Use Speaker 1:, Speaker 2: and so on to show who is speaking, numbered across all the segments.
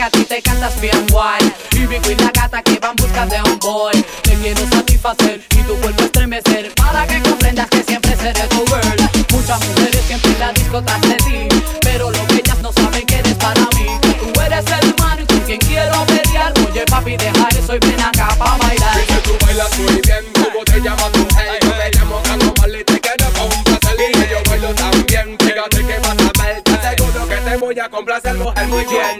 Speaker 1: que a ti te cantas bien guay. Y Vico y la gata que van busca de un boy. Te quiero satisfacer y tu cuerpo estremecer. Para que comprendas que siempre seré tu girl. Muchas mujeres siempre en la discoteca de ti. Pero lo que ellas no saben que eres para mí. Tú eres el humano y con quien quiero pelear. Oye papi deja eso y ven acá pa' bailar.
Speaker 2: Y tú bailas muy bien como te llamas tú hey, Yo me llamo Carlos Marley te quiero pa' un placer. Y yo bailo también. Fíjate que vas a ver Te aseguro que te voy a complacer mujer muy bien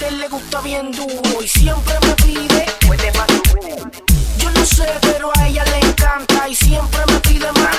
Speaker 3: gente le
Speaker 4: gusta bien duro y siempre me pide. Puede Yo no sé, pero a ella le encanta y siempre me pide más.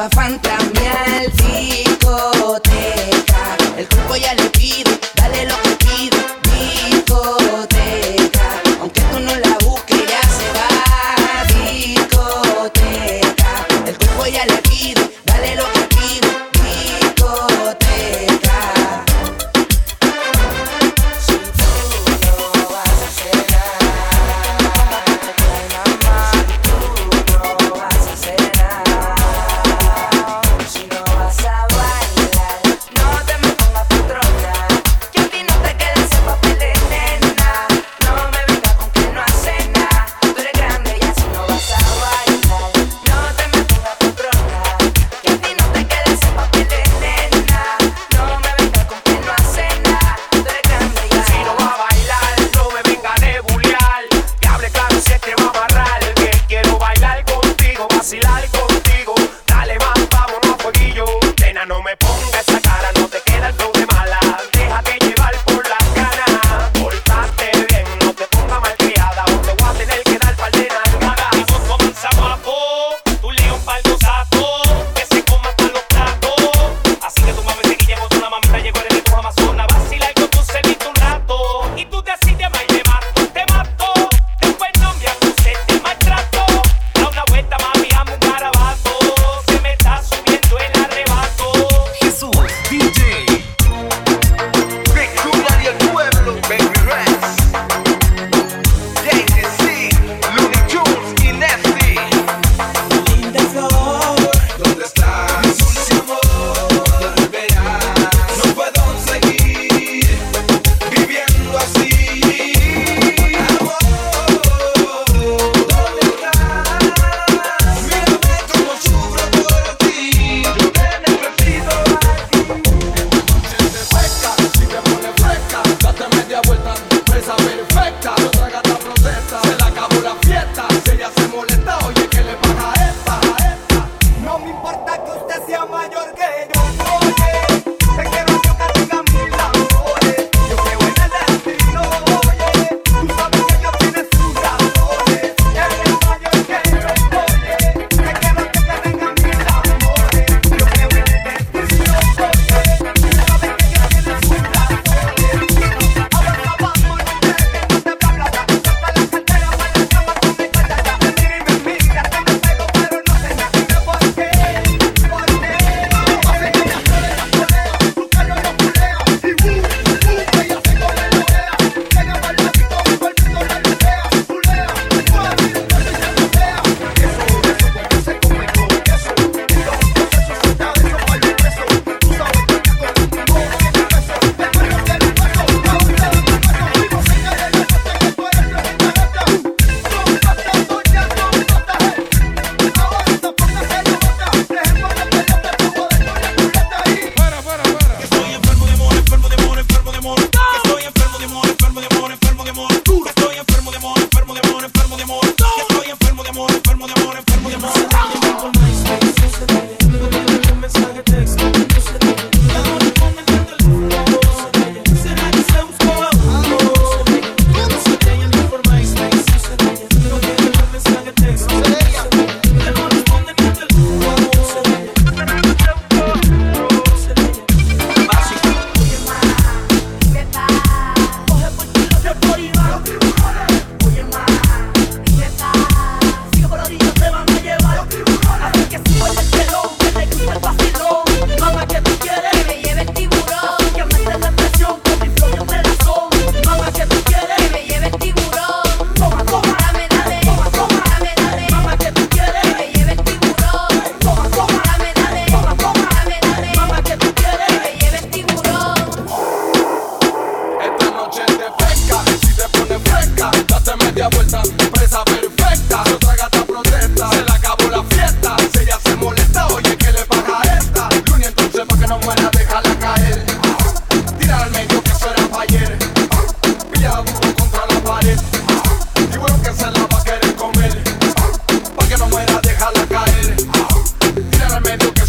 Speaker 4: va a fantamear discoteca. El cuerpo ya le pide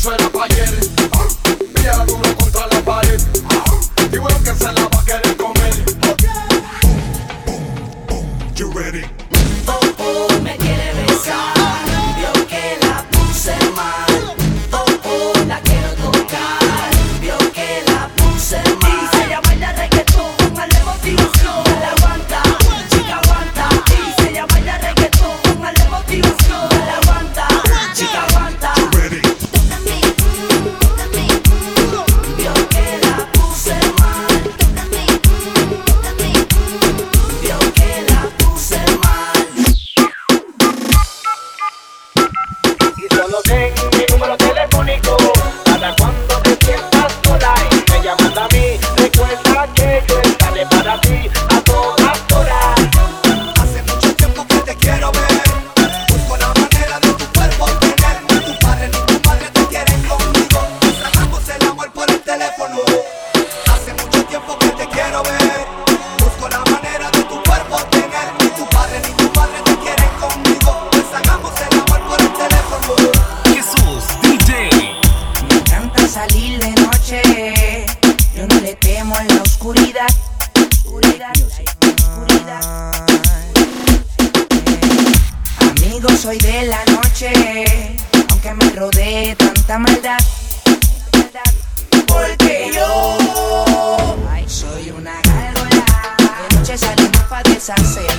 Speaker 4: suena pa' allá. porque te quiero ver. Salimos pa'